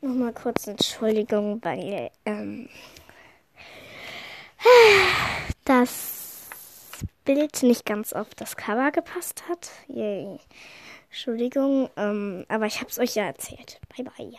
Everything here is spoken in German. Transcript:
Nochmal kurz Entschuldigung, weil ähm, das Bild nicht ganz auf das Cover gepasst hat. Yay. Entschuldigung, ähm, aber ich habe es euch ja erzählt. Bye bye.